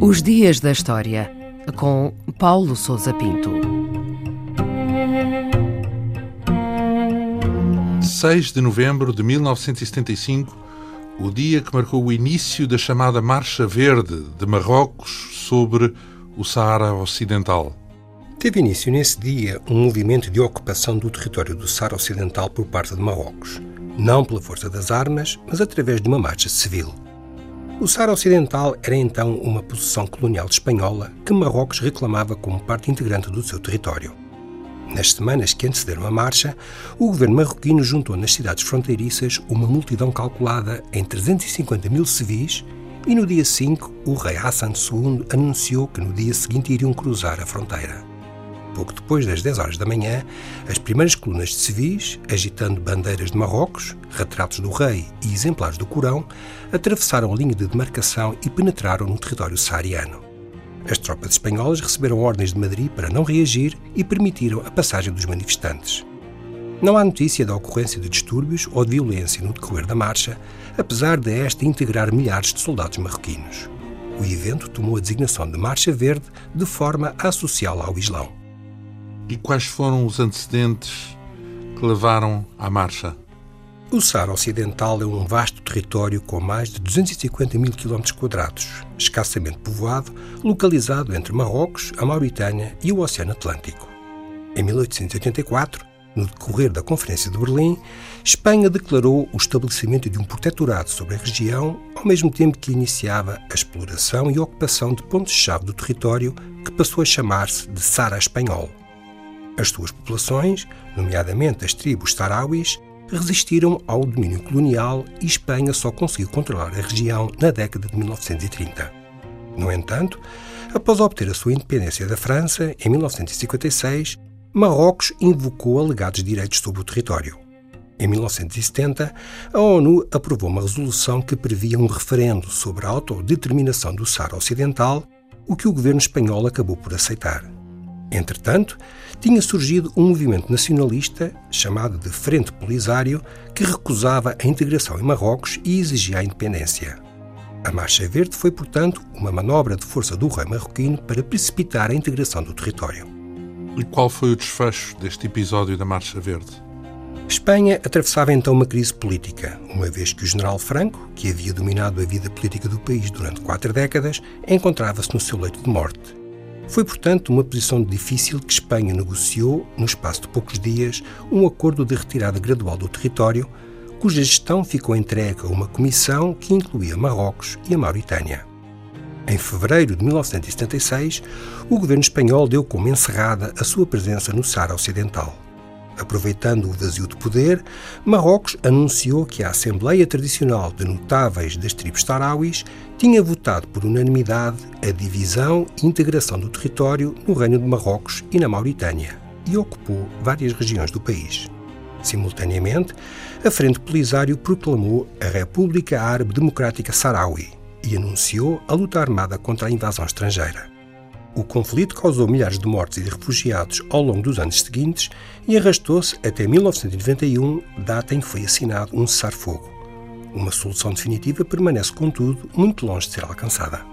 Os Dias da História, com Paulo Souza Pinto. 6 de novembro de 1975, o dia que marcou o início da chamada Marcha Verde de Marrocos sobre o Saara Ocidental. Teve início nesse dia um movimento de ocupação do território do Saara Ocidental por parte de Marrocos, não pela força das armas, mas através de uma marcha civil. O Saara Ocidental era então uma possessão colonial espanhola que Marrocos reclamava como parte integrante do seu território. Nas semanas que antecederam a marcha, o governo marroquino juntou nas cidades fronteiriças uma multidão calculada em 350 mil civis e no dia 5 o rei Hassan II anunciou que no dia seguinte iriam cruzar a fronteira. Pouco depois das 10 horas da manhã, as primeiras colunas de civis, agitando bandeiras de Marrocos, retratos do rei e exemplares do Corão, atravessaram a linha de demarcação e penetraram no território saariano. As tropas espanholas receberam ordens de Madrid para não reagir e permitiram a passagem dos manifestantes. Não há notícia da ocorrência de distúrbios ou de violência no decorrer da marcha, apesar de esta integrar milhares de soldados marroquinos. O evento tomou a designação de Marcha Verde de forma a associá-la ao Islão. E quais foram os antecedentes que levaram à marcha? O Saara Ocidental é um vasto território com mais de 250 mil quilómetros quadrados, escassamente povoado, localizado entre Marrocos, a Mauritânia e o Oceano Atlântico. Em 1884, no decorrer da Conferência de Berlim, Espanha declarou o estabelecimento de um protetorado sobre a região, ao mesmo tempo que iniciava a exploração e ocupação de pontos-chave do território, que passou a chamar-se de Sara Espanhol. As suas populações, nomeadamente as tribos sarauis, resistiram ao domínio colonial e Espanha só conseguiu controlar a região na década de 1930. No entanto, após obter a sua independência da França, em 1956, Marrocos invocou alegados direitos sobre o território. Em 1970, a ONU aprovou uma resolução que previa um referendo sobre a autodeterminação do Saara Ocidental, o que o governo espanhol acabou por aceitar. Entretanto, tinha surgido um movimento nacionalista, chamado de Frente Polisário, que recusava a integração em Marrocos e exigia a independência. A Marcha Verde foi, portanto, uma manobra de força do rei marroquino para precipitar a integração do território. E qual foi o desfecho deste episódio da Marcha Verde? Espanha atravessava então uma crise política, uma vez que o general Franco, que havia dominado a vida política do país durante quatro décadas, encontrava-se no seu leito de morte foi, portanto, uma posição difícil que Espanha negociou, no espaço de poucos dias, um acordo de retirada gradual do território, cuja gestão ficou entregue a uma comissão que incluía Marrocos e a Mauritânia. Em fevereiro de 1976, o governo espanhol deu como encerrada a sua presença no Saara Ocidental. Aproveitando o vazio de poder, Marrocos anunciou que a Assembleia Tradicional de Notáveis das Tribos Tarauis tinha votado por unanimidade a divisão e integração do território no Reino de Marrocos e na Mauritânia e ocupou várias regiões do país. Simultaneamente, a Frente Polisário proclamou a República Árabe Democrática Sahrawi e anunciou a luta armada contra a invasão estrangeira. O conflito causou milhares de mortes e de refugiados ao longo dos anos seguintes e arrastou-se até 1991, data em que foi assinado um cessar-fogo. Uma solução definitiva permanece, contudo, muito longe de ser alcançada.